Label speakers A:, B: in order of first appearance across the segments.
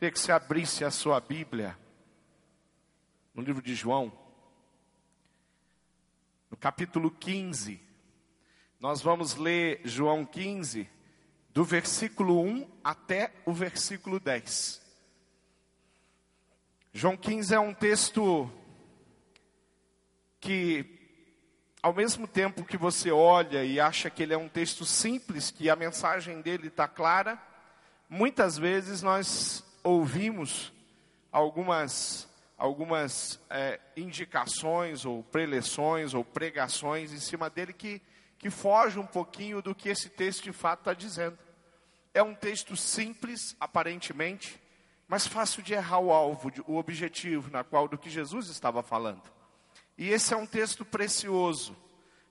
A: Queria que você abrisse a sua Bíblia no livro de João, no capítulo 15. Nós vamos ler João 15, do versículo 1 até o versículo 10. João 15 é um texto que, ao mesmo tempo que você olha e acha que ele é um texto simples, que a mensagem dele está clara, muitas vezes nós ouvimos algumas, algumas é, indicações ou preleções ou pregações em cima dele que que foge um pouquinho do que esse texto de fato está dizendo. É um texto simples, aparentemente, mas fácil de errar o alvo, o objetivo na qual do que Jesus estava falando. E esse é um texto precioso,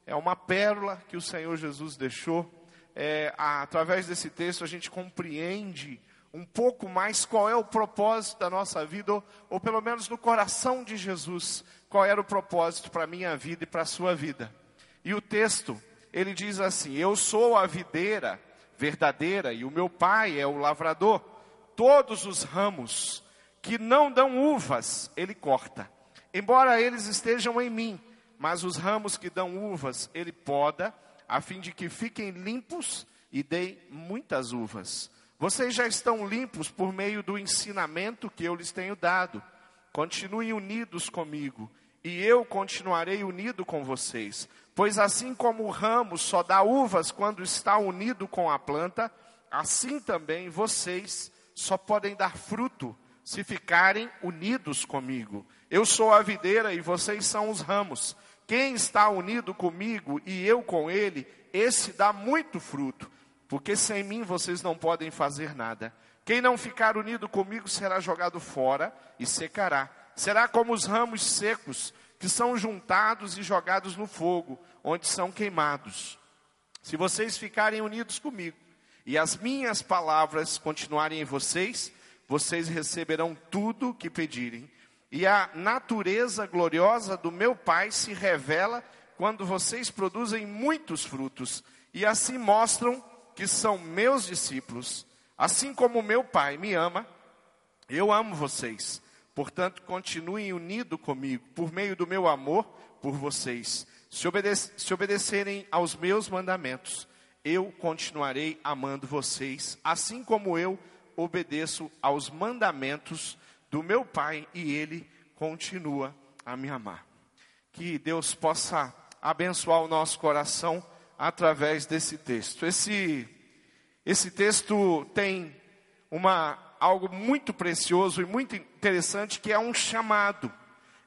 A: é uma pérola que o Senhor Jesus deixou. É, através desse texto a gente compreende um pouco mais qual é o propósito da nossa vida, ou, ou pelo menos no coração de Jesus, qual era o propósito para a minha vida e para a sua vida. E o texto ele diz assim: Eu sou a videira verdadeira e o meu pai é o lavrador. Todos os ramos que não dão uvas, ele corta. Embora eles estejam em mim, mas os ramos que dão uvas, ele poda, a fim de que fiquem limpos e deem muitas uvas. Vocês já estão limpos por meio do ensinamento que eu lhes tenho dado. Continuem unidos comigo, e eu continuarei unido com vocês. Pois assim como o ramo só dá uvas quando está unido com a planta, assim também vocês só podem dar fruto se ficarem unidos comigo. Eu sou a videira e vocês são os ramos. Quem está unido comigo e eu com ele, esse dá muito fruto, porque sem mim vocês não podem fazer nada. Quem não ficar unido comigo será jogado fora e secará. Será como os ramos secos que são juntados e jogados no fogo, onde são queimados. Se vocês ficarem unidos comigo e as minhas palavras continuarem em vocês, vocês receberão tudo o que pedirem. E a natureza gloriosa do meu Pai se revela quando vocês produzem muitos frutos e assim mostram que são meus discípulos. Assim como meu Pai me ama, eu amo vocês. Portanto, continuem unidos comigo, por meio do meu amor por vocês. Se, obedec se obedecerem aos meus mandamentos, eu continuarei amando vocês, assim como eu obedeço aos mandamentos do meu Pai e Ele continua a me amar. Que Deus possa abençoar o nosso coração através desse texto. Esse, esse texto tem uma algo muito precioso e muito interessante que é um chamado.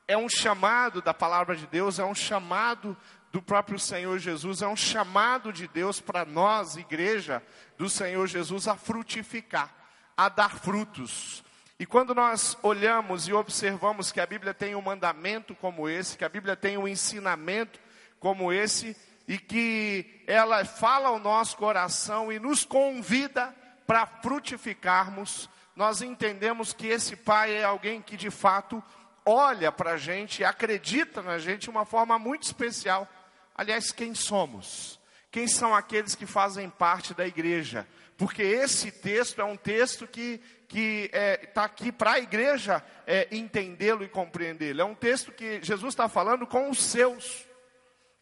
A: É um chamado da palavra de Deus, é um chamado do próprio Senhor Jesus, é um chamado de Deus para nós, igreja do Senhor Jesus, a frutificar, a dar frutos. E quando nós olhamos e observamos que a Bíblia tem um mandamento como esse, que a Bíblia tem um ensinamento como esse, e que ela fala ao nosso coração e nos convida para frutificarmos, nós entendemos que esse pai é alguém que de fato olha para a gente acredita na gente de uma forma muito especial. Aliás, quem somos? Quem são aqueles que fazem parte da igreja? Porque esse texto é um texto que que está é, tá aqui para a igreja é, entendê-lo e compreendê-lo. É um texto que Jesus está falando com os seus.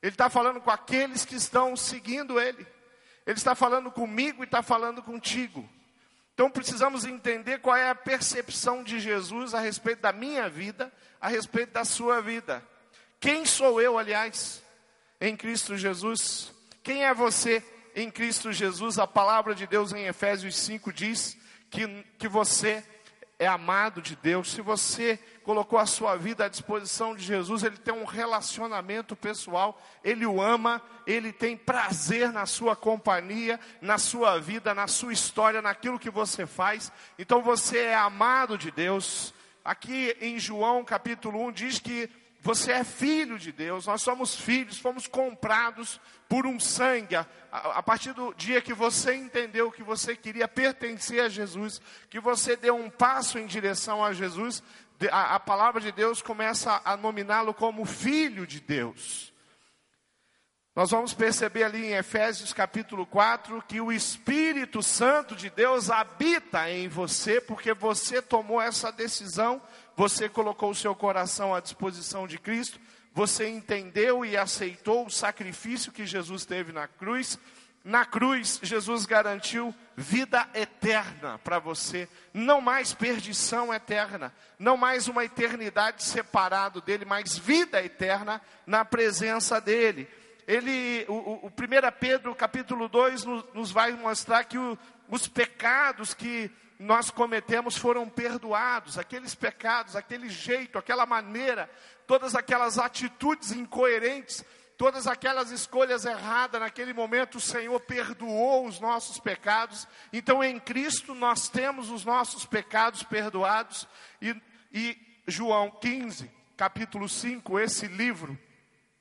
A: Ele está falando com aqueles que estão seguindo Ele. Ele está falando comigo e está falando contigo. Então precisamos entender qual é a percepção de Jesus a respeito da minha vida, a respeito da sua vida. Quem sou eu, aliás, em Cristo Jesus? Quem é você em Cristo Jesus? A palavra de Deus em Efésios 5 diz que, que você é amado de Deus, se você colocou a sua vida à disposição de Jesus, ele tem um relacionamento pessoal, ele o ama, ele tem prazer na sua companhia, na sua vida, na sua história, naquilo que você faz. Então você é amado de Deus. Aqui em João capítulo 1 diz que você é filho de Deus, nós somos filhos, fomos comprados por um sangue. A, a, partir do dia que você entendeu que você queria pertencer a Jesus, que você deu um passo em direção a Jesus, a, a palavra de Deus começa a nominá-lo como filho de Deus. Nós vamos perceber ali em Efésios capítulo 4 que o Espírito Santo de Deus habita em você, porque você tomou essa decisão, você colocou o seu coração à disposição de Cristo, você entendeu e aceitou o sacrifício que Jesus teve na cruz. Na cruz, Jesus garantiu vida eterna para você, não mais perdição eterna, não mais uma eternidade separado dele, mas vida eterna na presença dele ele, o, o 1 Pedro capítulo 2 nos, nos vai mostrar que o, os pecados que nós cometemos foram perdoados, aqueles pecados, aquele jeito, aquela maneira, todas aquelas atitudes incoerentes, todas aquelas escolhas erradas naquele momento, o Senhor perdoou os nossos pecados. Então, em Cristo, nós temos os nossos pecados perdoados. E, e João 15, capítulo 5, esse livro,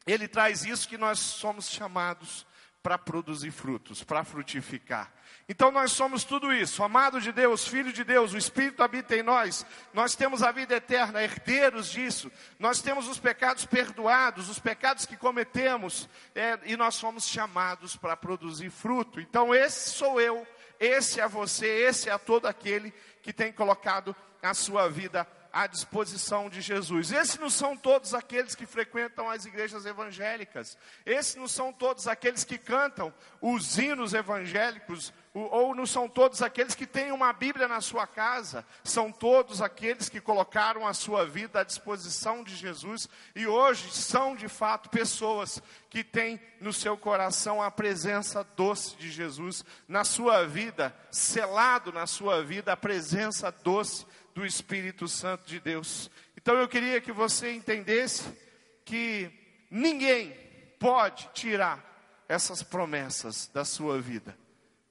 A: ele traz isso que nós somos chamados para produzir frutos, para frutificar. Então nós somos tudo isso, amado de Deus, filho de Deus, o Espírito habita em nós, nós temos a vida eterna, herdeiros disso, nós temos os pecados perdoados, os pecados que cometemos, é, e nós somos chamados para produzir fruto. Então esse sou eu, esse é você, esse é todo aquele que tem colocado a sua vida à disposição de Jesus. Esses não são todos aqueles que frequentam as igrejas evangélicas. Esses não são todos aqueles que cantam os hinos evangélicos, ou não são todos aqueles que têm uma Bíblia na sua casa. São todos aqueles que colocaram a sua vida à disposição de Jesus e hoje são de fato pessoas que têm no seu coração a presença doce de Jesus na sua vida, selado na sua vida a presença doce do Espírito Santo de Deus. Então eu queria que você entendesse que ninguém pode tirar essas promessas da sua vida.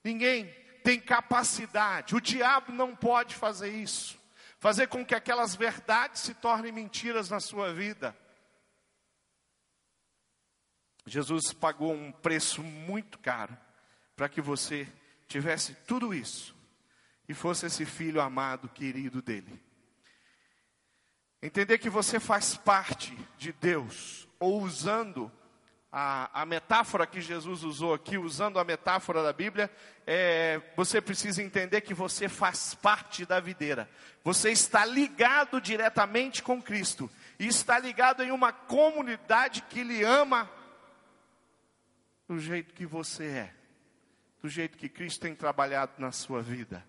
A: Ninguém tem capacidade, o diabo não pode fazer isso. Fazer com que aquelas verdades se tornem mentiras na sua vida. Jesus pagou um preço muito caro para que você tivesse tudo isso e fosse esse filho amado, querido dele. Entender que você faz parte de Deus, ou usando a, a metáfora que Jesus usou aqui, usando a metáfora da Bíblia, é, você precisa entender que você faz parte da videira. Você está ligado diretamente com Cristo. E está ligado em uma comunidade que lhe ama do jeito que você é. Do jeito que Cristo tem trabalhado na sua vida.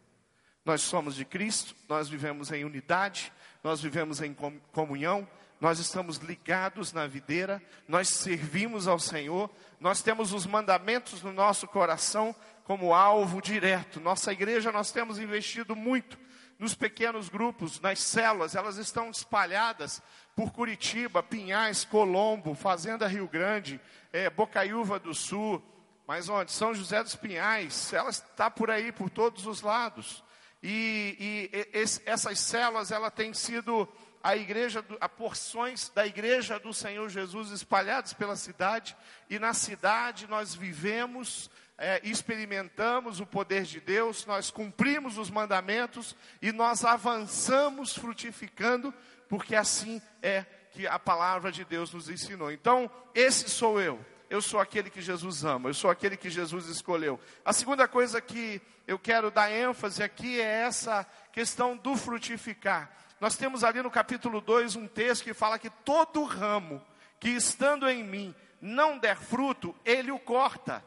A: Nós somos de Cristo, nós vivemos em unidade, nós vivemos em comunhão, nós estamos ligados na videira, nós servimos ao Senhor, nós temos os mandamentos no nosso coração como alvo direto. Nossa igreja, nós temos investido muito nos pequenos grupos, nas células, elas estão espalhadas por Curitiba, Pinhais, Colombo, Fazenda Rio Grande, é, Bocaiúva do Sul, mas onde? São José dos Pinhais, ela está por aí, por todos os lados. E, e esse, essas células, ela tem sido a igreja, a porções da igreja do Senhor Jesus espalhadas pela cidade. E na cidade nós vivemos, é, experimentamos o poder de Deus, nós cumprimos os mandamentos e nós avançamos frutificando, porque assim é que a palavra de Deus nos ensinou. Então, esse sou eu eu sou aquele que Jesus ama, eu sou aquele que Jesus escolheu. A segunda coisa que eu quero dar ênfase aqui é essa questão do frutificar. Nós temos ali no capítulo 2 um texto que fala que todo ramo que estando em mim não der fruto, ele o corta.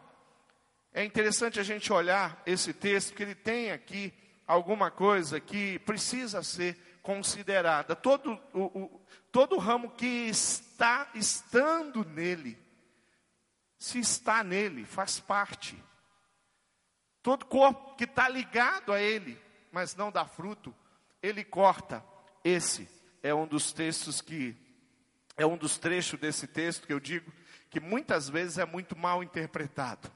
A: É interessante a gente olhar esse texto, porque ele tem aqui alguma coisa que precisa ser considerada. Todo o, o todo ramo que está estando nele, se está nele, faz parte. Todo corpo que está ligado a ele, mas não dá fruto, ele corta. Esse é um dos textos que, é um dos trechos desse texto que eu digo que muitas vezes é muito mal interpretado.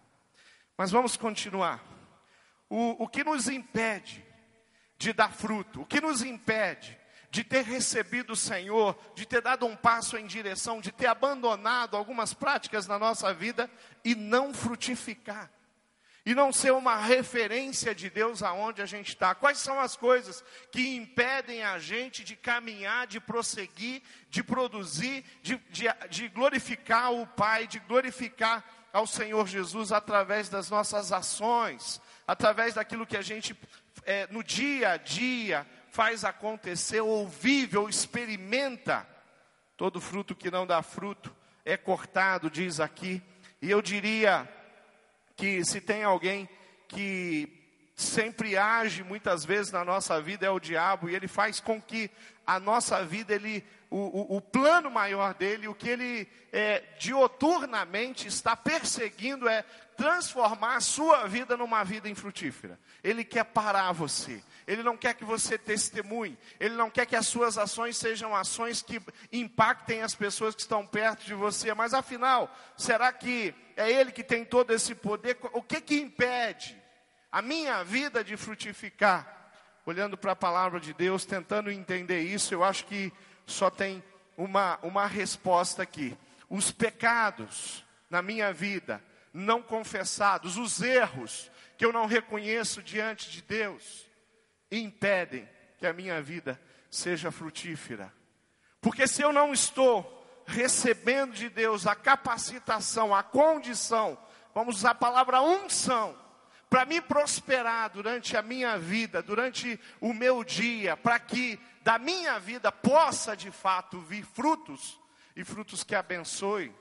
A: Mas vamos continuar. O, o que nos impede de dar fruto? O que nos impede de ter recebido o Senhor, de ter dado um passo em direção, de ter abandonado algumas práticas na nossa vida e não frutificar. E não ser uma referência de Deus aonde a gente está. Quais são as coisas que impedem a gente de caminhar, de prosseguir, de produzir, de, de, de glorificar o Pai, de glorificar ao Senhor Jesus através das nossas ações, através daquilo que a gente é, no dia a dia faz acontecer, ou vive, ou experimenta. Todo fruto que não dá fruto é cortado, diz aqui. E eu diria que se tem alguém que sempre age muitas vezes na nossa vida é o diabo, e ele faz com que a nossa vida, ele, o, o, o plano maior dele, o que ele é, dioturnamente está perseguindo é transformar a sua vida numa vida infrutífera. Ele quer parar você. Ele não quer que você testemunhe. Ele não quer que as suas ações sejam ações que impactem as pessoas que estão perto de você. Mas afinal, será que é Ele que tem todo esse poder? O que que impede a minha vida de frutificar? Olhando para a palavra de Deus, tentando entender isso, eu acho que só tem uma, uma resposta aqui. Os pecados na minha vida não confessados, os erros que eu não reconheço diante de Deus, impedem que a minha vida seja frutífera. Porque se eu não estou recebendo de Deus a capacitação, a condição, vamos usar a palavra unção, para me prosperar durante a minha vida, durante o meu dia, para que da minha vida possa de fato vir frutos, e frutos que abençoem,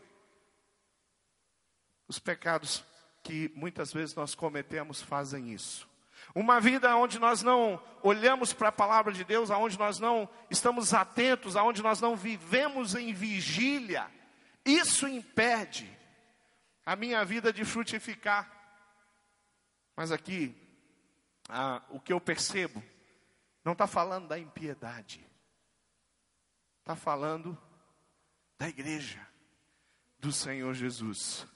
A: os pecados que muitas vezes nós cometemos fazem isso. Uma vida onde nós não olhamos para a palavra de Deus, aonde nós não estamos atentos, aonde nós não vivemos em vigília, isso impede a minha vida de frutificar. Mas aqui, ah, o que eu percebo, não está falando da impiedade, está falando da igreja do Senhor Jesus.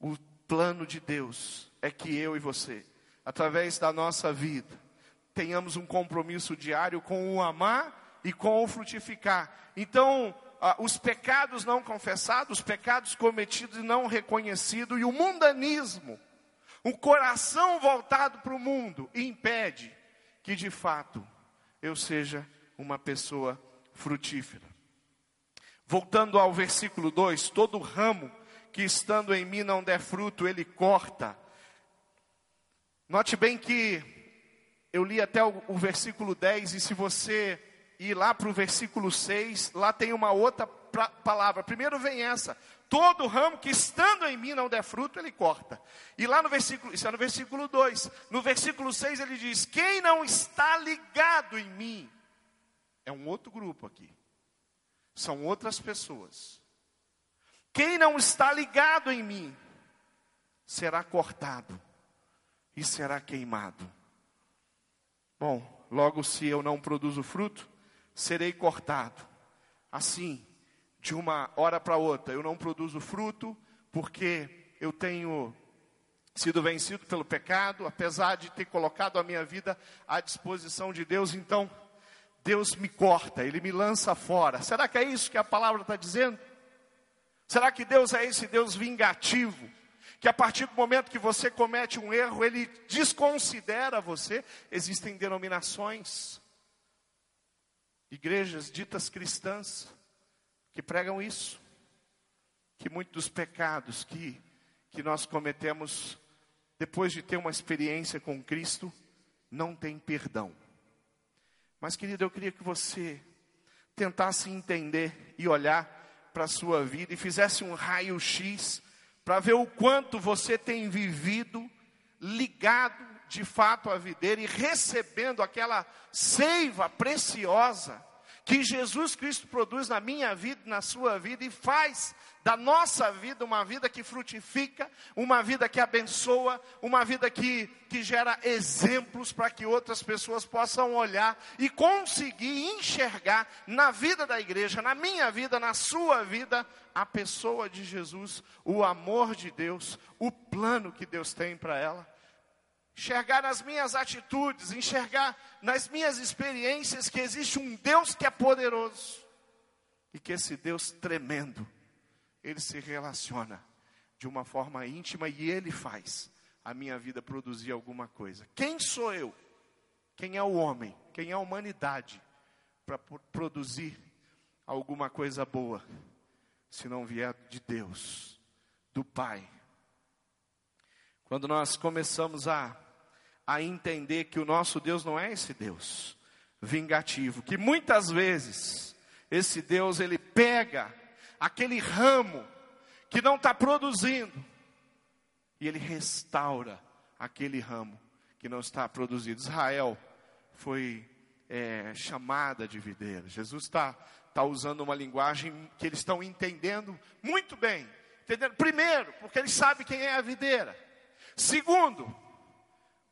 A: O plano de Deus é que eu e você, através da nossa vida, tenhamos um compromisso diário com o amar e com o frutificar. Então, ah, os pecados não confessados, os pecados cometidos e não reconhecidos, e o mundanismo, o coração voltado para o mundo, impede que de fato eu seja uma pessoa frutífera. Voltando ao versículo 2: todo ramo que estando em mim não der fruto, ele corta. Note bem que eu li até o, o versículo 10, e se você ir lá para o versículo 6, lá tem uma outra pra, palavra. Primeiro vem essa: todo ramo que estando em mim não der fruto, ele corta. E lá no versículo, isso é no versículo 2. No versículo 6 ele diz: Quem não está ligado em mim, é um outro grupo aqui. São outras pessoas. Quem não está ligado em mim será cortado e será queimado. Bom, logo se eu não produzo fruto, serei cortado. Assim, de uma hora para outra, eu não produzo fruto porque eu tenho sido vencido pelo pecado, apesar de ter colocado a minha vida à disposição de Deus, então Deus me corta, Ele me lança fora. Será que é isso que a palavra está dizendo? Será que Deus é esse Deus vingativo? Que a partir do momento que você comete um erro, ele desconsidera você? Existem denominações, igrejas ditas cristãs, que pregam isso. Que muitos dos pecados que, que nós cometemos depois de ter uma experiência com Cristo, não tem perdão. Mas, querido, eu queria que você tentasse entender e olhar para a sua vida e fizesse um raio-x para ver o quanto você tem vivido ligado de fato à videira e recebendo aquela seiva preciosa que Jesus Cristo produz na minha vida, na sua vida e faz da nossa vida uma vida que frutifica, uma vida que abençoa, uma vida que, que gera exemplos para que outras pessoas possam olhar e conseguir enxergar na vida da igreja, na minha vida, na sua vida, a pessoa de Jesus, o amor de Deus, o plano que Deus tem para ela enxergar nas minhas atitudes, enxergar nas minhas experiências que existe um Deus que é poderoso e que esse Deus tremendo, ele se relaciona de uma forma íntima e ele faz a minha vida produzir alguma coisa. Quem sou eu? Quem é o homem? Quem é a humanidade para produzir alguma coisa boa, se não vier de Deus? do Pai. Quando nós começamos a, a entender que o nosso Deus não é esse Deus vingativo, que muitas vezes esse Deus ele pega aquele ramo que não está produzindo e ele restaura aquele ramo que não está produzindo. Israel foi é, chamada de videira. Jesus está tá usando uma linguagem que eles estão entendendo muito bem. Entendendo? Primeiro, porque eles sabem quem é a videira. Segundo,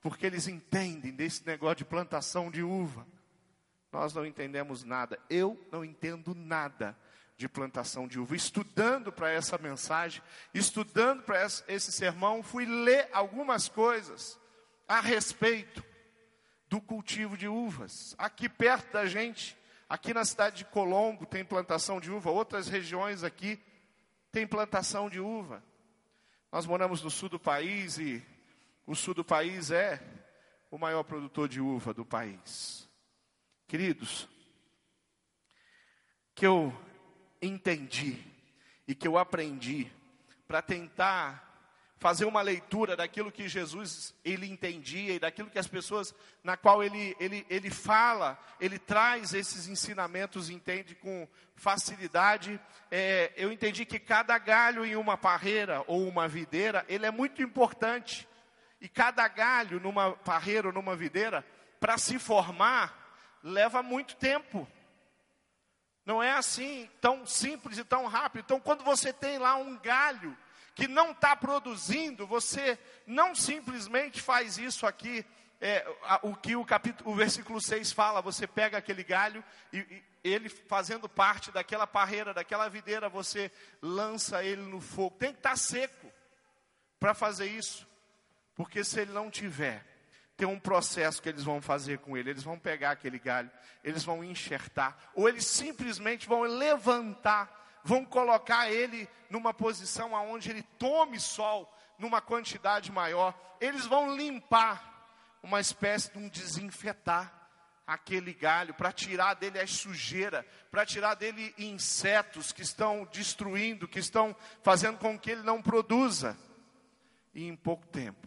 A: porque eles entendem desse negócio de plantação de uva. Nós não entendemos nada. Eu não entendo nada de plantação de uva. Estudando para essa mensagem, estudando para esse sermão, fui ler algumas coisas a respeito do cultivo de uvas. Aqui perto da gente, aqui na cidade de Colombo, tem plantação de uva, outras regiões aqui tem plantação de uva. Nós moramos no sul do país e o sul do país é o maior produtor de uva do país. Queridos, que eu entendi e que eu aprendi para tentar fazer uma leitura daquilo que Jesus ele entendia e daquilo que as pessoas na qual ele, ele, ele fala, ele traz esses ensinamentos, entende com facilidade. É, eu entendi que cada galho em uma parreira ou uma videira, ele é muito importante. E cada galho numa parreira ou numa videira, para se formar, leva muito tempo. Não é assim tão simples e tão rápido. Então, quando você tem lá um galho que não está produzindo, você não simplesmente faz isso aqui, é, o que o, capítulo, o versículo 6 fala, você pega aquele galho e, e ele fazendo parte daquela parreira, daquela videira, você lança ele no fogo. Tem que estar tá seco para fazer isso, porque se ele não tiver, tem um processo que eles vão fazer com ele. Eles vão pegar aquele galho, eles vão enxertar, ou eles simplesmente vão levantar, vão colocar ele numa posição aonde ele tome sol numa quantidade maior. Eles vão limpar uma espécie de um desinfetar aquele galho, para tirar dele a sujeira, para tirar dele insetos que estão destruindo, que estão fazendo com que ele não produza. E em pouco tempo,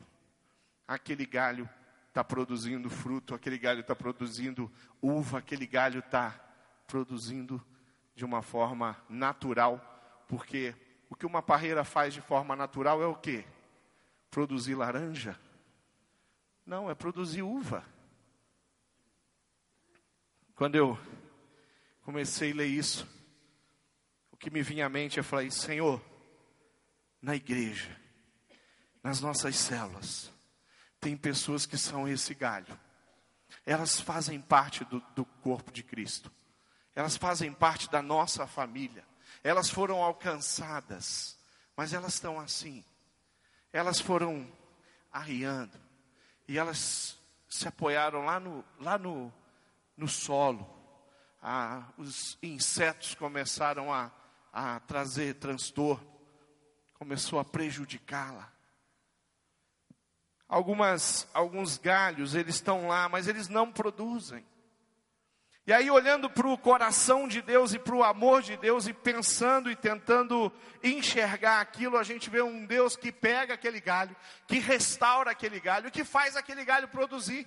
A: aquele galho está produzindo fruto, aquele galho está produzindo uva, aquele galho está produzindo de uma forma natural, porque o que uma parreira faz de forma natural é o que? Produzir laranja? Não, é produzir uva. Quando eu comecei a ler isso, o que me vinha à mente, eu falei, Senhor, na igreja, nas nossas células, tem pessoas que são esse galho. Elas fazem parte do, do corpo de Cristo. Elas fazem parte da nossa família. Elas foram alcançadas, mas elas estão assim. Elas foram arriando e elas se apoiaram lá no, lá no, no solo. Ah, os insetos começaram a, a trazer transtorno, começou a prejudicá-la. Algumas, alguns galhos, eles estão lá, mas eles não produzem. E aí, olhando para o coração de Deus e para o amor de Deus, e pensando e tentando enxergar aquilo, a gente vê um Deus que pega aquele galho, que restaura aquele galho, que faz aquele galho produzir.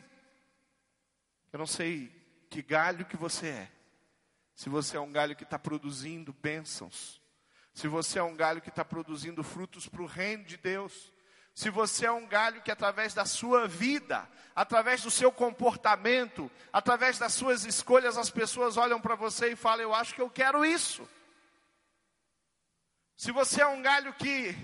A: Eu não sei que galho que você é. Se você é um galho que está produzindo bênçãos, se você é um galho que está produzindo frutos para o reino de Deus, se você é um galho que através da sua vida, através do seu comportamento, através das suas escolhas, as pessoas olham para você e falam: Eu acho que eu quero isso. Se você é um galho que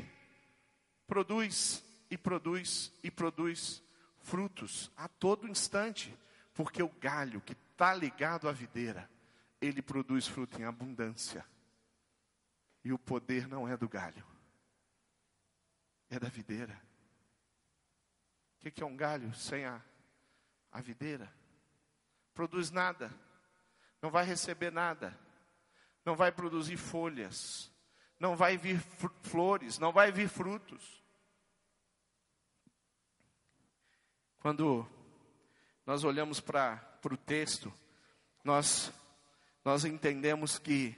A: produz e produz e produz frutos a todo instante, porque o galho que está ligado à videira, ele produz fruto em abundância. E o poder não é do galho é da videira. O que é um galho sem a, a videira? Produz nada, não vai receber nada, não vai produzir folhas, não vai vir flores, não vai vir frutos. Quando nós olhamos para o texto, nós, nós entendemos que,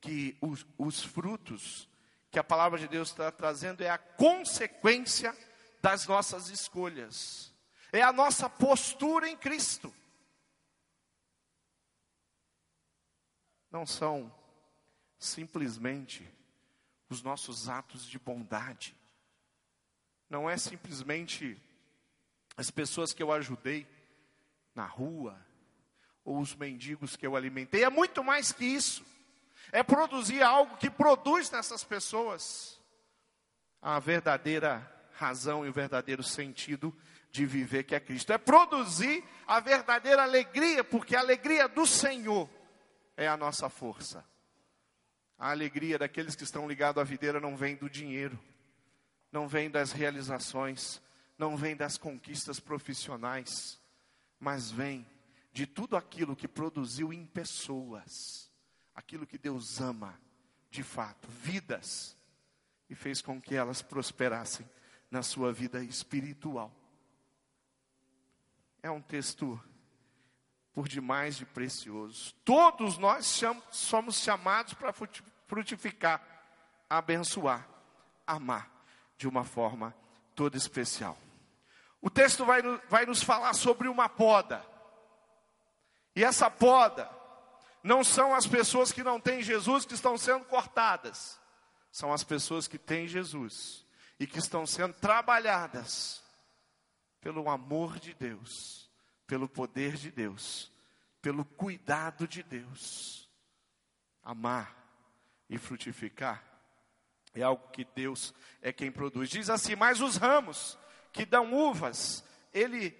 A: que os, os frutos que a palavra de Deus está trazendo é a consequência das nossas escolhas, é a nossa postura em Cristo. Não são simplesmente os nossos atos de bondade, não é simplesmente as pessoas que eu ajudei na rua, ou os mendigos que eu alimentei, é muito mais que isso. É produzir algo que produz nessas pessoas a verdadeira razão e o verdadeiro sentido de viver que é Cristo. É produzir a verdadeira alegria, porque a alegria do Senhor é a nossa força. A alegria daqueles que estão ligados à videira não vem do dinheiro, não vem das realizações, não vem das conquistas profissionais, mas vem de tudo aquilo que produziu em pessoas, aquilo que Deus ama, de fato, vidas, e fez com que elas prosperassem na sua vida espiritual. É um texto por demais de precioso. Todos nós somos chamados para frutificar, abençoar, amar de uma forma toda especial. O texto vai, vai nos falar sobre uma poda. E essa poda não são as pessoas que não têm Jesus que estão sendo cortadas, são as pessoas que têm Jesus e que estão sendo trabalhadas pelo amor de Deus, pelo poder de Deus, pelo cuidado de Deus. Amar e frutificar é algo que Deus é quem produz. Diz assim: Mas os ramos que dão uvas, ele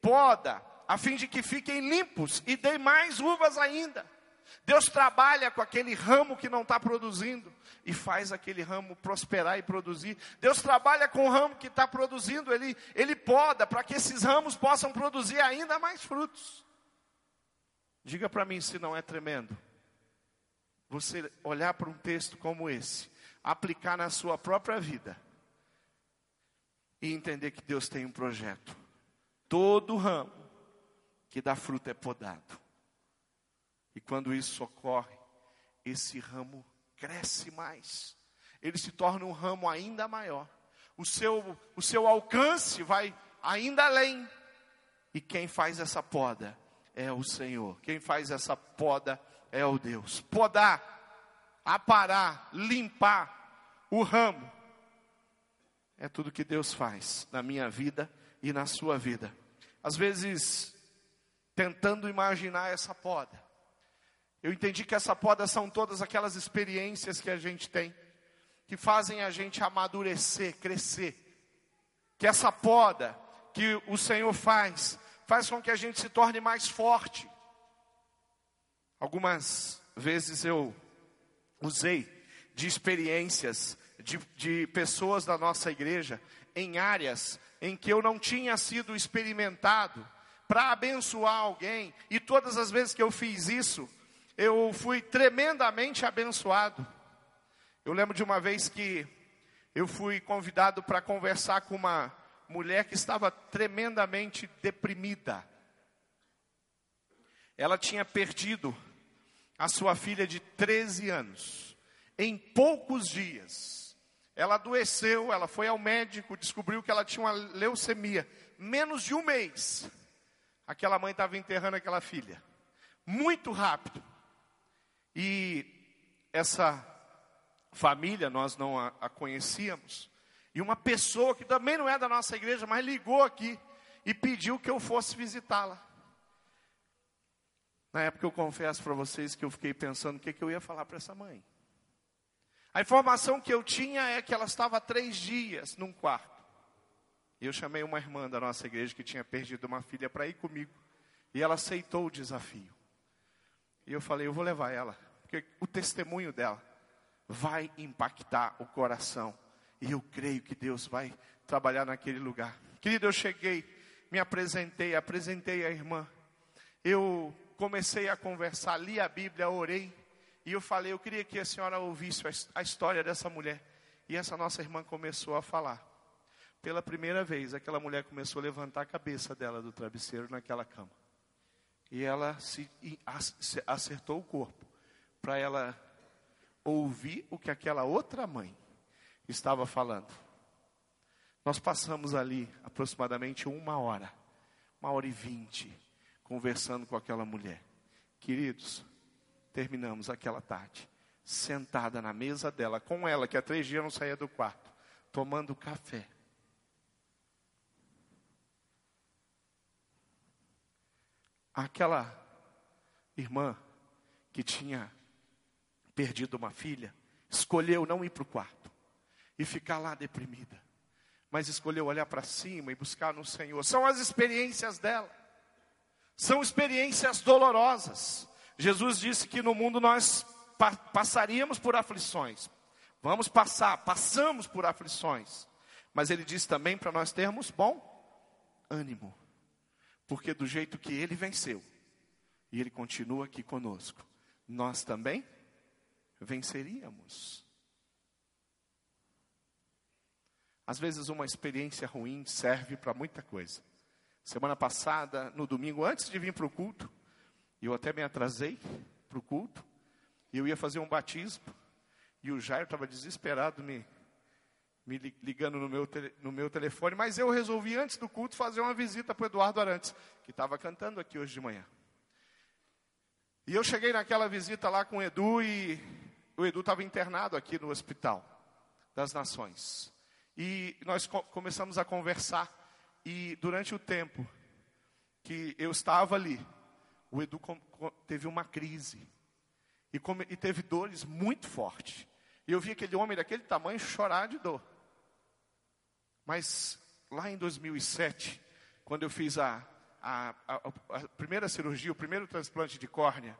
A: poda a fim de que fiquem limpos e dê mais uvas ainda. Deus trabalha com aquele ramo que não está produzindo e faz aquele ramo prosperar e produzir. Deus trabalha com o ramo que está produzindo, ele, ele poda para que esses ramos possam produzir ainda mais frutos. Diga para mim se não é tremendo. Você olhar para um texto como esse, aplicar na sua própria vida e entender que Deus tem um projeto. Todo ramo que dá fruto é podado. E quando isso ocorre, esse ramo cresce mais. Ele se torna um ramo ainda maior. O seu, o seu alcance vai ainda além. E quem faz essa poda é o Senhor. Quem faz essa poda é o Deus. Podar, aparar, limpar o ramo. É tudo que Deus faz na minha vida e na sua vida. Às vezes tentando imaginar essa poda. Eu entendi que essa poda são todas aquelas experiências que a gente tem, que fazem a gente amadurecer, crescer. Que essa poda que o Senhor faz, faz com que a gente se torne mais forte. Algumas vezes eu usei de experiências de, de pessoas da nossa igreja em áreas em que eu não tinha sido experimentado para abençoar alguém, e todas as vezes que eu fiz isso, eu fui tremendamente abençoado. Eu lembro de uma vez que eu fui convidado para conversar com uma mulher que estava tremendamente deprimida. Ela tinha perdido a sua filha de 13 anos em poucos dias. Ela adoeceu, ela foi ao médico, descobriu que ela tinha uma leucemia. Menos de um mês, aquela mãe estava enterrando aquela filha. Muito rápido. Essa família, nós não a, a, conhecíamos. E uma pessoa que também não é da nossa igreja, mas ligou aqui e pediu que eu fosse visitá-la. Na época eu confesso para vocês que eu fiquei pensando o que, que eu ia falar para essa mãe. A informação que eu tinha é que ela estava três dias num quarto. E eu chamei uma irmã da nossa igreja que tinha perdido uma filha para ir comigo. E ela aceitou o desafio. E eu falei, eu vou levar ela. Porque o testemunho dela vai impactar o coração. E eu creio que Deus vai trabalhar naquele lugar. Querido, eu cheguei, me apresentei, apresentei a irmã. Eu comecei a conversar, li a Bíblia, orei. E eu falei, eu queria que a senhora ouvisse a história dessa mulher. E essa nossa irmã começou a falar. Pela primeira vez, aquela mulher começou a levantar a cabeça dela do travesseiro naquela cama. E ela se acertou o corpo para ela ouvir o que aquela outra mãe estava falando. Nós passamos ali aproximadamente uma hora, uma hora e vinte, conversando com aquela mulher. Queridos, terminamos aquela tarde, sentada na mesa dela, com ela, que há três dias não saía do quarto, tomando café. Aquela irmã que tinha perdido uma filha, escolheu não ir para o quarto e ficar lá deprimida, mas escolheu olhar para cima e buscar no Senhor. São as experiências dela, são experiências dolorosas. Jesus disse que no mundo nós pa passaríamos por aflições, vamos passar, passamos por aflições, mas Ele disse também para nós termos bom ânimo, porque do jeito que Ele venceu, e Ele continua aqui conosco, nós também venceríamos. Às vezes uma experiência ruim serve para muita coisa. Semana passada, no domingo, antes de vir para o culto, eu até me atrasei para o culto, e eu ia fazer um batismo, e o Jair estava desesperado me, me ligando no meu, no meu telefone, mas eu resolvi antes do culto fazer uma visita para o Eduardo Arantes, que estava cantando aqui hoje de manhã. E eu cheguei naquela visita lá com o Edu e o Edu estava internado aqui no Hospital das Nações. E nós co começamos a conversar. E durante o tempo que eu estava ali, o Edu teve uma crise. E, e teve dores muito fortes. E eu vi aquele homem daquele tamanho chorar de dor. Mas lá em 2007, quando eu fiz a, a, a, a primeira cirurgia, o primeiro transplante de córnea,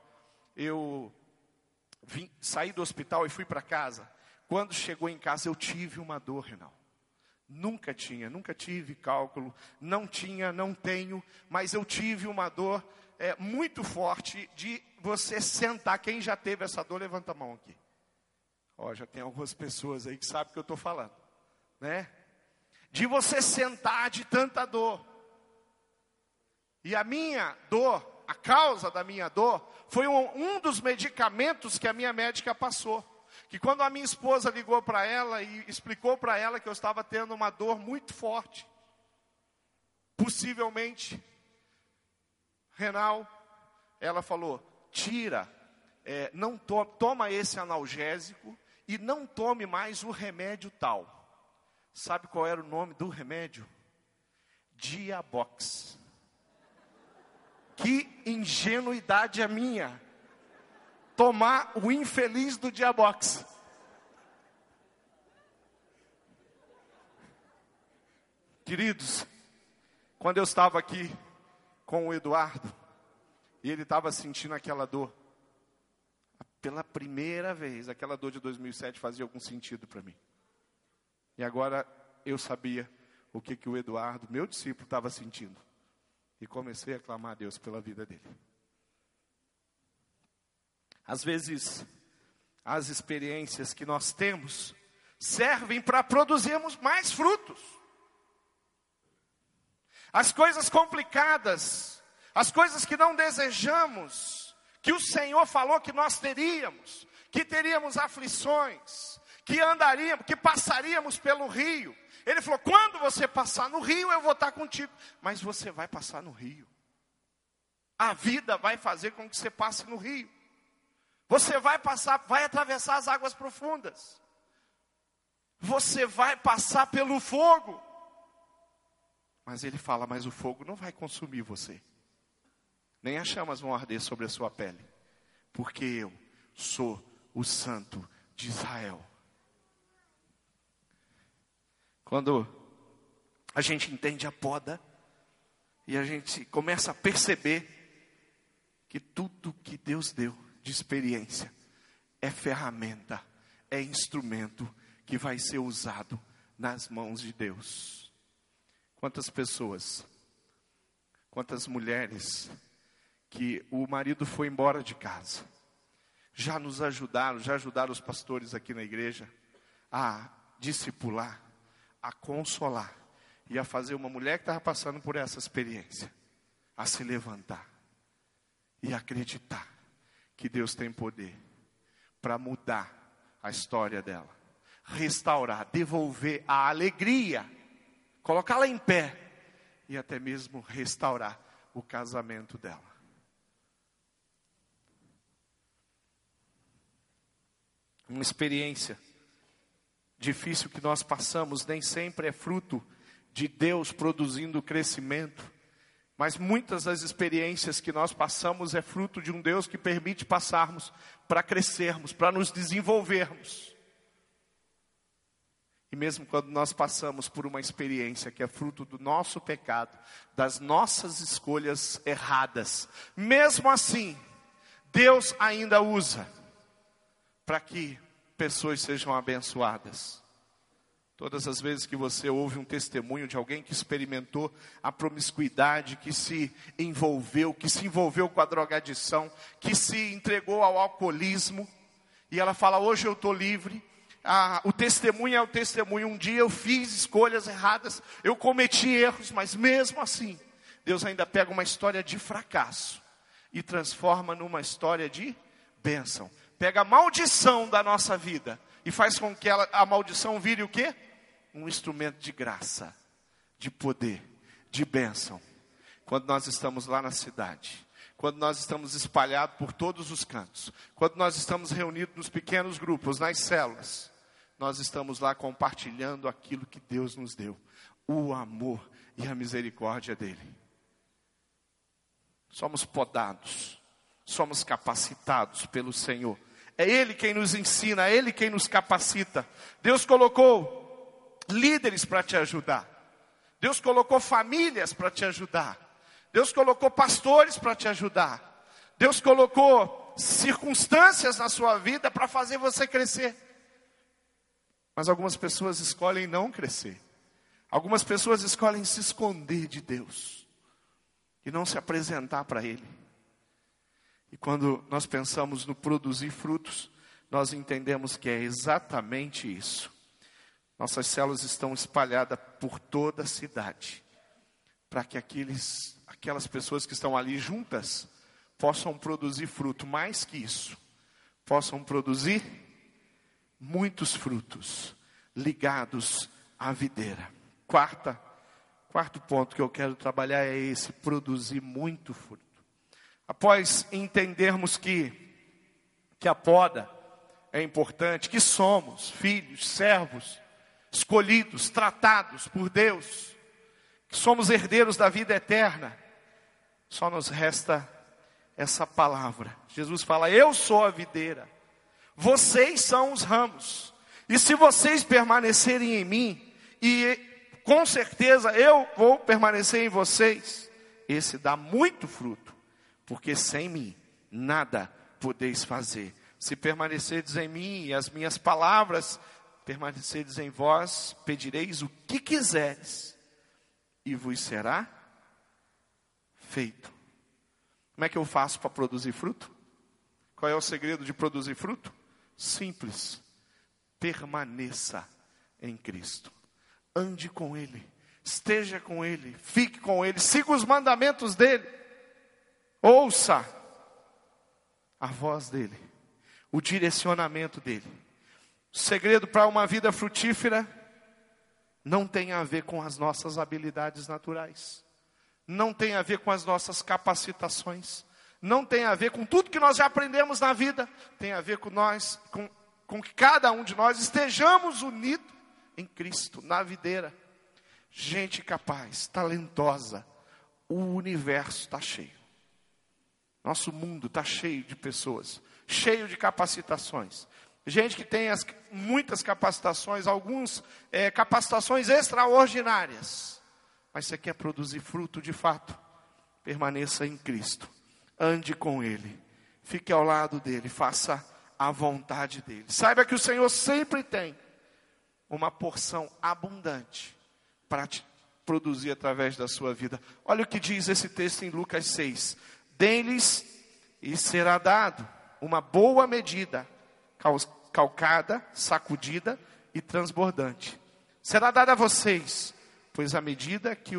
A: eu vim, saí do hospital e fui para casa. Quando chegou em casa, eu tive uma dor renal. Nunca tinha, nunca tive cálculo, não tinha, não tenho, mas eu tive uma dor é, muito forte de você sentar. Quem já teve essa dor, levanta a mão aqui. Ó, já tem algumas pessoas aí que sabem o que eu estou falando, né? De você sentar de tanta dor. E a minha dor, a causa da minha dor, foi um, um dos medicamentos que a minha médica passou que quando a minha esposa ligou para ela e explicou para ela que eu estava tendo uma dor muito forte, possivelmente renal, ela falou: tira, é, não to toma esse analgésico e não tome mais o remédio tal. Sabe qual era o nome do remédio? Diabox. Que ingenuidade a minha tomar o infeliz do Diabox. Queridos, quando eu estava aqui com o Eduardo, e ele estava sentindo aquela dor, pela primeira vez, aquela dor de 2007 fazia algum sentido para mim. E agora eu sabia o que, que o Eduardo, meu discípulo, estava sentindo. E comecei a clamar a Deus pela vida dele. Às vezes, as experiências que nós temos servem para produzirmos mais frutos. As coisas complicadas, as coisas que não desejamos, que o Senhor falou que nós teríamos, que teríamos aflições, que andaríamos, que passaríamos pelo rio. Ele falou: quando você passar no rio, eu vou estar contigo. Mas você vai passar no rio. A vida vai fazer com que você passe no rio. Você vai passar, vai atravessar as águas profundas. Você vai passar pelo fogo. Mas ele fala: Mas o fogo não vai consumir você. Nem as chamas vão arder sobre a sua pele. Porque eu sou o Santo de Israel. Quando a gente entende a poda e a gente começa a perceber que tudo que Deus deu de experiência, é ferramenta, é instrumento que vai ser usado nas mãos de Deus. Quantas pessoas, quantas mulheres que o marido foi embora de casa, já nos ajudaram, já ajudaram os pastores aqui na igreja a discipular, a consolar e a fazer uma mulher que estava passando por essa experiência a se levantar e acreditar que Deus tem poder para mudar a história dela, restaurar, devolver a alegria, colocá-la em pé e até mesmo restaurar o casamento dela. Uma experiência difícil que nós passamos nem sempre é fruto de Deus produzindo crescimento, mas muitas das experiências que nós passamos é fruto de um Deus que permite passarmos para crescermos, para nos desenvolvermos. E mesmo quando nós passamos por uma experiência que é fruto do nosso pecado, das nossas escolhas erradas, mesmo assim, Deus ainda usa para que pessoas sejam abençoadas. Todas as vezes que você ouve um testemunho de alguém que experimentou a promiscuidade, que se envolveu, que se envolveu com a drogadição, que se entregou ao alcoolismo, e ela fala: Hoje eu estou livre. Ah, o testemunho é o testemunho. Um dia eu fiz escolhas erradas, eu cometi erros, mas mesmo assim, Deus ainda pega uma história de fracasso e transforma numa história de bênção. Pega a maldição da nossa vida e faz com que ela, a maldição vire o quê? um instrumento de graça, de poder, de bênção. Quando nós estamos lá na cidade, quando nós estamos espalhados por todos os cantos, quando nós estamos reunidos nos pequenos grupos, nas células, nós estamos lá compartilhando aquilo que Deus nos deu, o amor e a misericórdia dele. Somos podados, somos capacitados pelo Senhor. É Ele quem nos ensina, é Ele quem nos capacita. Deus colocou líderes para te ajudar. Deus colocou famílias para te ajudar. Deus colocou pastores para te ajudar. Deus colocou circunstâncias na sua vida para fazer você crescer. Mas algumas pessoas escolhem não crescer. Algumas pessoas escolhem se esconder de Deus e não se apresentar para Ele. E quando nós pensamos no produzir frutos, nós entendemos que é exatamente isso. Nossas células estão espalhadas por toda a cidade, para que aqueles, aquelas pessoas que estão ali juntas possam produzir fruto, mais que isso, possam produzir muitos frutos ligados à videira. Quarta, quarto ponto que eu quero trabalhar é esse: produzir muito fruto. Após entendermos que, que a poda é importante, que somos filhos, servos, escolhidos, tratados por Deus, que somos herdeiros da vida eterna, só nos resta essa palavra. Jesus fala: Eu sou a videira, vocês são os ramos, e se vocês permanecerem em mim, e com certeza eu vou permanecer em vocês, esse dá muito fruto, porque sem mim nada podeis fazer. Se permanecerdes em mim e as minhas palavras permaneceres em vós, pedireis o que quiseres, e vos será feito. Como é que eu faço para produzir fruto? Qual é o segredo de produzir fruto? Simples. Permaneça em Cristo. Ande com Ele. Esteja com Ele. Fique com Ele. Siga os mandamentos dEle. Ouça a voz dEle. O direcionamento dEle o segredo para uma vida frutífera não tem a ver com as nossas habilidades naturais, não tem a ver com as nossas capacitações, não tem a ver com tudo que nós já aprendemos na vida, tem a ver com nós, com, com que cada um de nós estejamos unidos em Cristo, na videira. Gente capaz, talentosa, o universo está cheio. Nosso mundo está cheio de pessoas, cheio de capacitações, gente que tem as, muitas capacitações, algumas é, capacitações extraordinárias, mas você quer produzir fruto de fato, permaneça em Cristo, ande com Ele, fique ao lado dele, faça a vontade dele. Saiba que o Senhor sempre tem uma porção abundante para te produzir através da sua vida. Olha o que diz esse texto em Lucas 6: Deem-lhes e será dado uma boa medida, calcada, sacudida e transbordante. Será dada a vocês, pois a medida que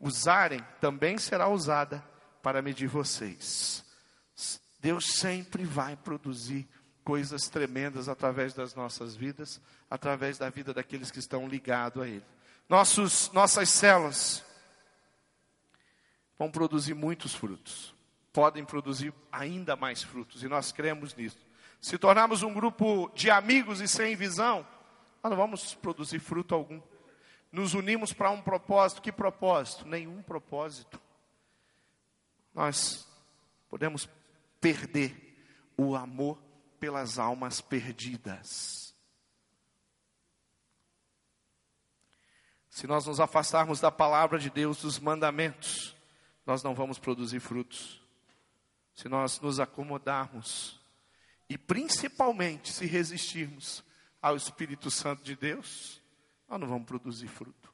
A: usarem também será usada para medir vocês. Deus sempre vai produzir coisas tremendas através das nossas vidas, através da vida daqueles que estão ligados a Ele. Nossos, nossas células vão produzir muitos frutos, podem produzir ainda mais frutos, e nós cremos nisso. Se tornarmos um grupo de amigos e sem visão, nós não vamos produzir fruto algum. Nos unimos para um propósito, que propósito? Nenhum propósito. Nós podemos perder o amor pelas almas perdidas. Se nós nos afastarmos da palavra de Deus, dos mandamentos, nós não vamos produzir frutos. Se nós nos acomodarmos e principalmente se resistirmos ao Espírito Santo de Deus, nós não vamos produzir fruto.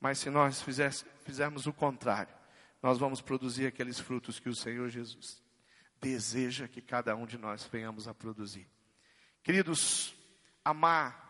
A: Mas se nós fizermos o contrário, nós vamos produzir aqueles frutos que o Senhor Jesus deseja que cada um de nós venhamos a produzir. Queridos, amar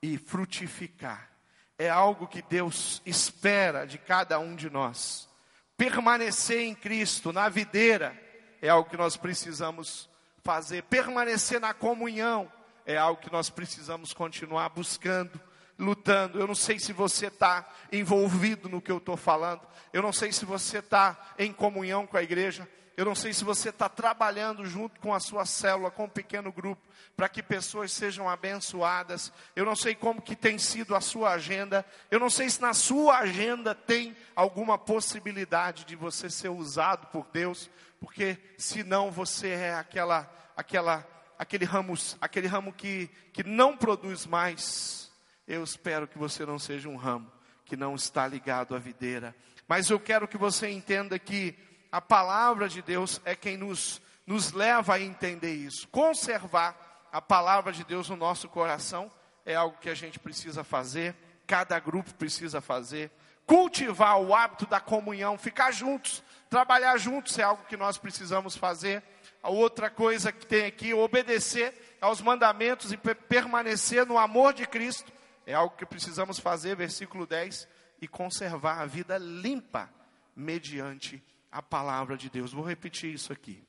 A: e frutificar é algo que Deus espera de cada um de nós. Permanecer em Cristo, na videira, é algo que nós precisamos fazer. Permanecer na comunhão é algo que nós precisamos continuar buscando lutando. Eu não sei se você está envolvido no que eu estou falando. Eu não sei se você está em comunhão com a igreja. Eu não sei se você está trabalhando junto com a sua célula, com um pequeno grupo, para que pessoas sejam abençoadas. Eu não sei como que tem sido a sua agenda. Eu não sei se na sua agenda tem alguma possibilidade de você ser usado por Deus, porque senão você é aquela, aquela, aquele ramo, aquele ramo que, que não produz mais. Eu espero que você não seja um ramo que não está ligado à videira. Mas eu quero que você entenda que a palavra de Deus é quem nos, nos leva a entender isso. Conservar a palavra de Deus no nosso coração é algo que a gente precisa fazer, cada grupo precisa fazer. Cultivar o hábito da comunhão, ficar juntos, trabalhar juntos é algo que nós precisamos fazer. A outra coisa que tem aqui, obedecer aos mandamentos e permanecer no amor de Cristo, é algo que precisamos fazer, versículo 10, e conservar a vida limpa mediante a palavra de Deus. Vou repetir isso aqui.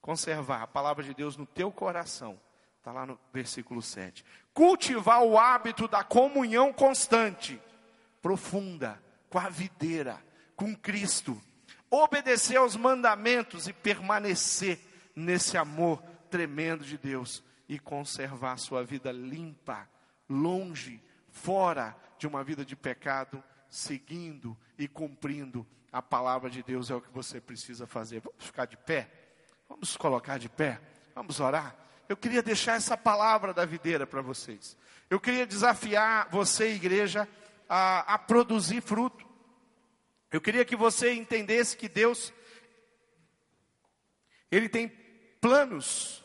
A: Conservar a palavra de Deus no teu coração. Está lá no versículo 7. Cultivar o hábito da comunhão constante, profunda, com a videira, com Cristo. Obedecer aos mandamentos e permanecer nesse amor tremendo de Deus. E conservar sua vida limpa, longe, fora de uma vida de pecado, seguindo e cumprindo a palavra de Deus é o que você precisa fazer. Vamos ficar de pé? Vamos colocar de pé? Vamos orar? Eu queria deixar essa palavra da videira para vocês. Eu queria desafiar você, igreja, a, a produzir fruto. Eu queria que você entendesse que Deus, Ele tem planos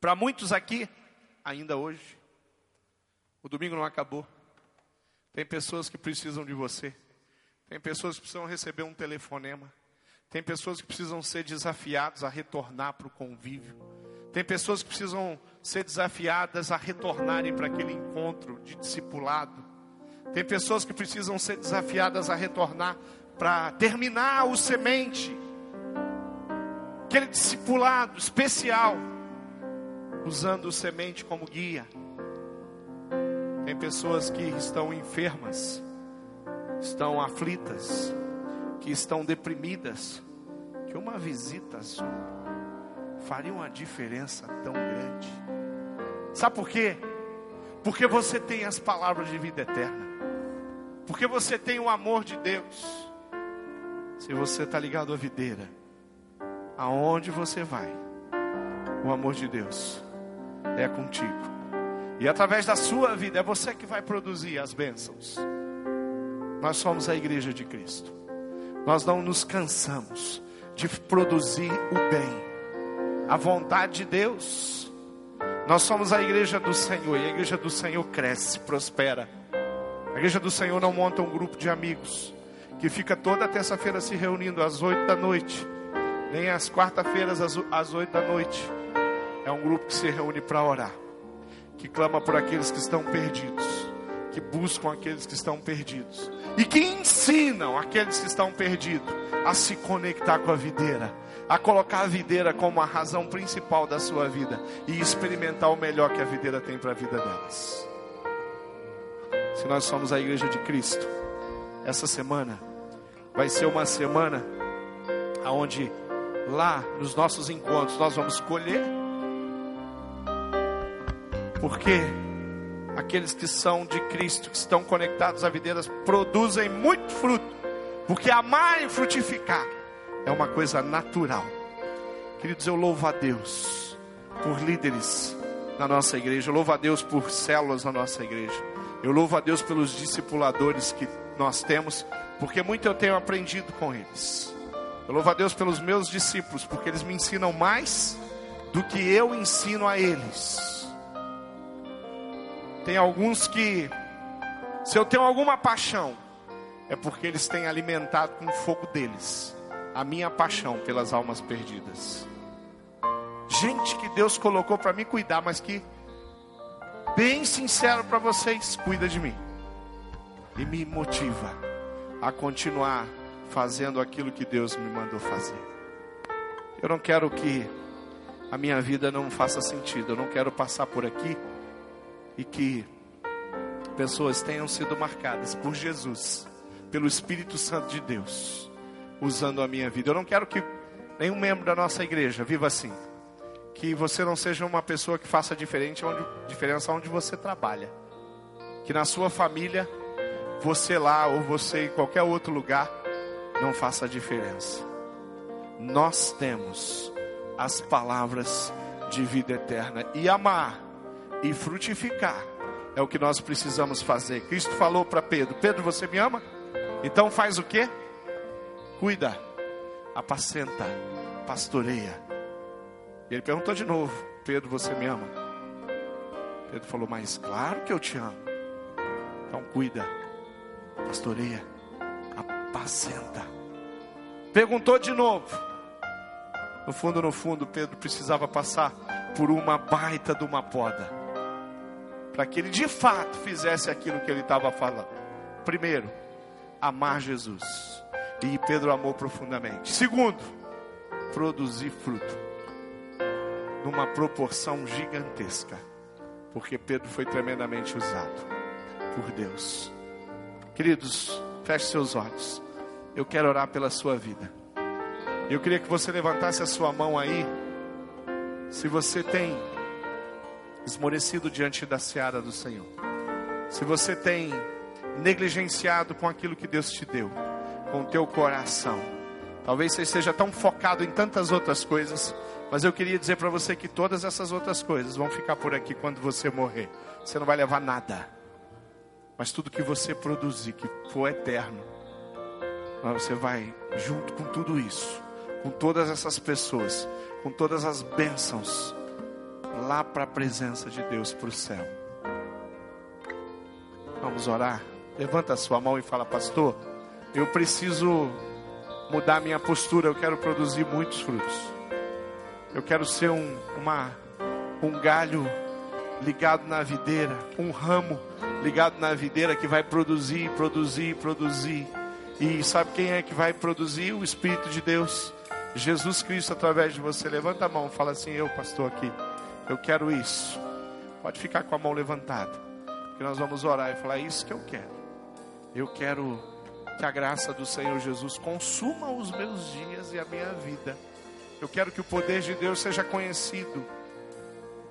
A: para muitos aqui, ainda hoje. O domingo não acabou. Tem pessoas que precisam de você. Tem pessoas que precisam receber um telefonema. Tem pessoas que precisam ser desafiadas a retornar para o convívio. Tem pessoas que precisam ser desafiadas a retornarem para aquele encontro de discipulado. Tem pessoas que precisam ser desafiadas a retornar para terminar o semente. Aquele discipulado especial, usando o semente como guia. Tem pessoas que estão enfermas estão aflitas, que estão deprimidas, que uma visita só faria uma diferença tão grande. Sabe por quê? Porque você tem as palavras de vida eterna. Porque você tem o amor de Deus. Se você está ligado à videira, aonde você vai, o amor de Deus é contigo. E através da sua vida, é você que vai produzir as bênçãos. Nós somos a igreja de Cristo. Nós não nos cansamos de produzir o bem, a vontade de Deus. Nós somos a igreja do Senhor e a igreja do Senhor cresce, prospera. A igreja do Senhor não monta um grupo de amigos que fica toda terça-feira se reunindo às oito da noite, nem às quarta-feiras às oito da noite. É um grupo que se reúne para orar, que clama por aqueles que estão perdidos que buscam aqueles que estão perdidos. E que ensinam aqueles que estão perdidos a se conectar com a videira, a colocar a videira como a razão principal da sua vida e experimentar o melhor que a videira tem para a vida delas. Se nós somos a igreja de Cristo, essa semana vai ser uma semana aonde lá nos nossos encontros nós vamos colher. Porque aqueles que são de Cristo, que estão conectados a videiras, produzem muito fruto, porque amar e frutificar é uma coisa natural. Queridos, eu louvo a Deus por líderes na nossa igreja, eu louvo a Deus por células na nossa igreja, eu louvo a Deus pelos discipuladores que nós temos, porque muito eu tenho aprendido com eles. Eu louvo a Deus pelos meus discípulos, porque eles me ensinam mais do que eu ensino a eles. Tem alguns que, se eu tenho alguma paixão, é porque eles têm alimentado com o fogo deles a minha paixão pelas almas perdidas. Gente que Deus colocou para me cuidar, mas que, bem sincero para vocês, cuida de mim e me motiva a continuar fazendo aquilo que Deus me mandou fazer. Eu não quero que a minha vida não faça sentido, eu não quero passar por aqui e que pessoas tenham sido marcadas por Jesus, pelo Espírito Santo de Deus, usando a minha vida. Eu não quero que nenhum membro da nossa igreja viva assim. Que você não seja uma pessoa que faça diferente onde, diferença onde você trabalha. Que na sua família, você lá ou você em qualquer outro lugar, não faça diferença. Nós temos as palavras de vida eterna e amar e frutificar. É o que nós precisamos fazer. Cristo falou para Pedro: Pedro, você me ama? Então faz o que? Cuida, apacenta, pastoreia. E ele perguntou de novo: Pedro, você me ama? Pedro falou: Mas claro que eu te amo. Então cuida, pastoreia, apacenta. Perguntou de novo. No fundo, no fundo, Pedro precisava passar por uma baita de uma poda para que ele de fato fizesse aquilo que ele estava falando. Primeiro, amar Jesus. E Pedro amou profundamente. Segundo, produzir fruto. Numa proporção gigantesca. Porque Pedro foi tremendamente usado por Deus. Queridos, feche seus olhos. Eu quero orar pela sua vida. Eu queria que você levantasse a sua mão aí. Se você tem esmorecido diante da seara do Senhor, se você tem negligenciado com aquilo que Deus te deu, com o teu coração, talvez você esteja tão focado em tantas outras coisas, mas eu queria dizer para você que todas essas outras coisas vão ficar por aqui quando você morrer. Você não vai levar nada, mas tudo que você produzir, que for eterno, você vai junto com tudo isso, com todas essas pessoas, com todas as bênçãos lá para a presença de Deus, para o céu. Vamos orar? Levanta a sua mão e fala, pastor, eu preciso mudar minha postura, eu quero produzir muitos frutos. Eu quero ser um, uma, um galho ligado na videira, um ramo ligado na videira que vai produzir, produzir, produzir. E sabe quem é que vai produzir? O Espírito de Deus. Jesus Cristo através de você. Levanta a mão, fala assim: Eu, pastor, aqui. Eu quero isso. Pode ficar com a mão levantada. Que nós vamos orar e falar: é Isso que eu quero. Eu quero que a graça do Senhor Jesus consuma os meus dias e a minha vida. Eu quero que o poder de Deus seja conhecido.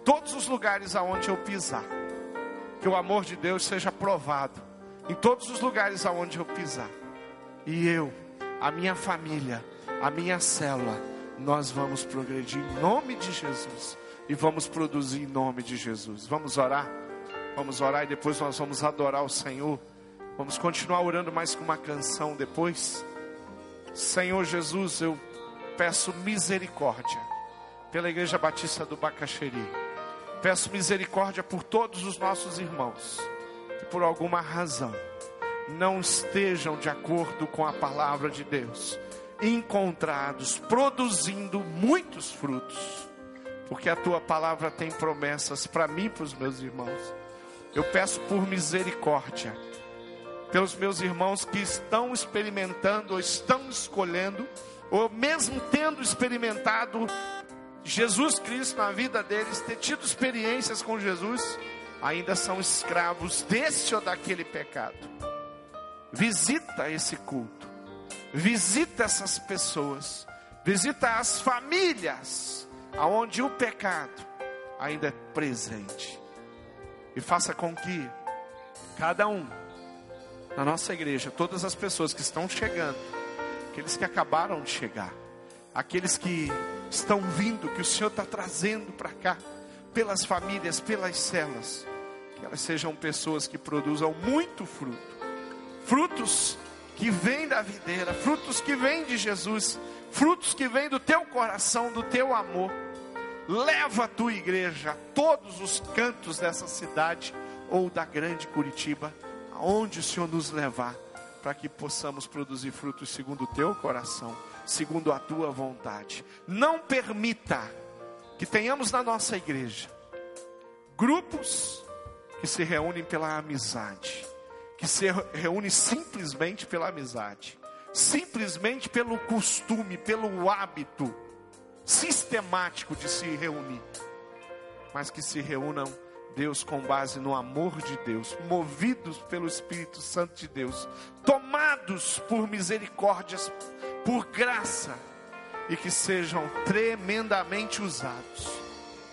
A: Todos os lugares aonde eu pisar. Que o amor de Deus seja provado. Em todos os lugares aonde eu pisar. E eu, a minha família, a minha célula, nós vamos progredir em nome de Jesus e vamos produzir em nome de Jesus. Vamos orar? Vamos orar e depois nós vamos adorar o Senhor. Vamos continuar orando mais com uma canção depois. Senhor Jesus, eu peço misericórdia pela Igreja Batista do Bacaxeri. Peço misericórdia por todos os nossos irmãos que por alguma razão não estejam de acordo com a palavra de Deus, encontrados produzindo muitos frutos porque a tua palavra tem promessas para mim e para os meus irmãos. Eu peço por misericórdia, pelos meus irmãos que estão experimentando ou estão escolhendo, ou mesmo tendo experimentado Jesus Cristo na vida deles, ter tido experiências com Jesus, ainda são escravos desse ou daquele pecado. Visita esse culto, visita essas pessoas, visita as famílias, aonde o pecado ainda é presente, e faça com que cada um na nossa igreja, todas as pessoas que estão chegando, aqueles que acabaram de chegar, aqueles que estão vindo, que o Senhor está trazendo para cá, pelas famílias, pelas celas, que elas sejam pessoas que produzam muito fruto, frutos que vêm da videira, frutos que vêm de Jesus, frutos que vêm do teu coração, do teu amor. Leva a tua igreja a todos os cantos dessa cidade ou da grande Curitiba, aonde o Senhor nos levar, para que possamos produzir frutos segundo o teu coração, segundo a tua vontade. Não permita que tenhamos na nossa igreja grupos que se reúnem pela amizade, que se reúnem simplesmente pela amizade, simplesmente pelo costume, pelo hábito sistemático de se reunir, mas que se reúnam, Deus, com base no amor de Deus, movidos pelo Espírito Santo de Deus, tomados por misericórdias, por graça, e que sejam tremendamente usados.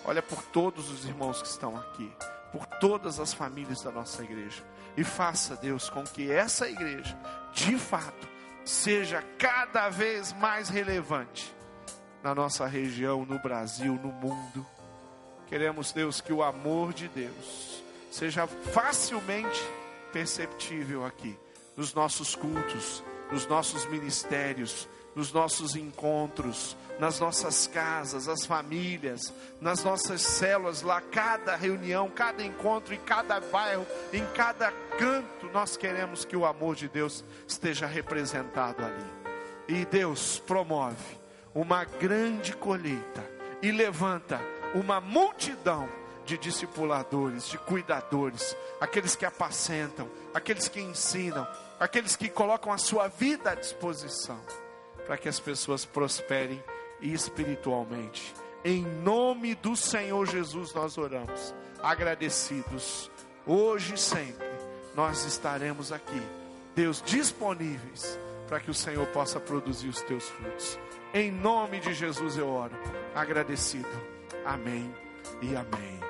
A: Olha por todos os irmãos que estão aqui por todas as famílias da nossa igreja. E faça, Deus, com que essa igreja, de fato, seja cada vez mais relevante na nossa região, no Brasil, no mundo. Queremos, Deus, que o amor de Deus seja facilmente perceptível aqui, nos nossos cultos, nos nossos ministérios, nos nossos encontros, nas nossas casas, as famílias, nas nossas células, lá, cada reunião, cada encontro, em cada bairro, em cada canto, nós queremos que o amor de Deus esteja representado ali. E Deus promove uma grande colheita e levanta uma multidão de discipuladores, de cuidadores, aqueles que apacentam, aqueles que ensinam, aqueles que colocam a sua vida à disposição para que as pessoas prosperem espiritualmente. Em nome do Senhor Jesus nós oramos, agradecidos. Hoje e sempre nós estaremos aqui, Deus, disponíveis para que o Senhor possa produzir os teus frutos. Em nome de Jesus eu oro, agradecido. Amém e amém.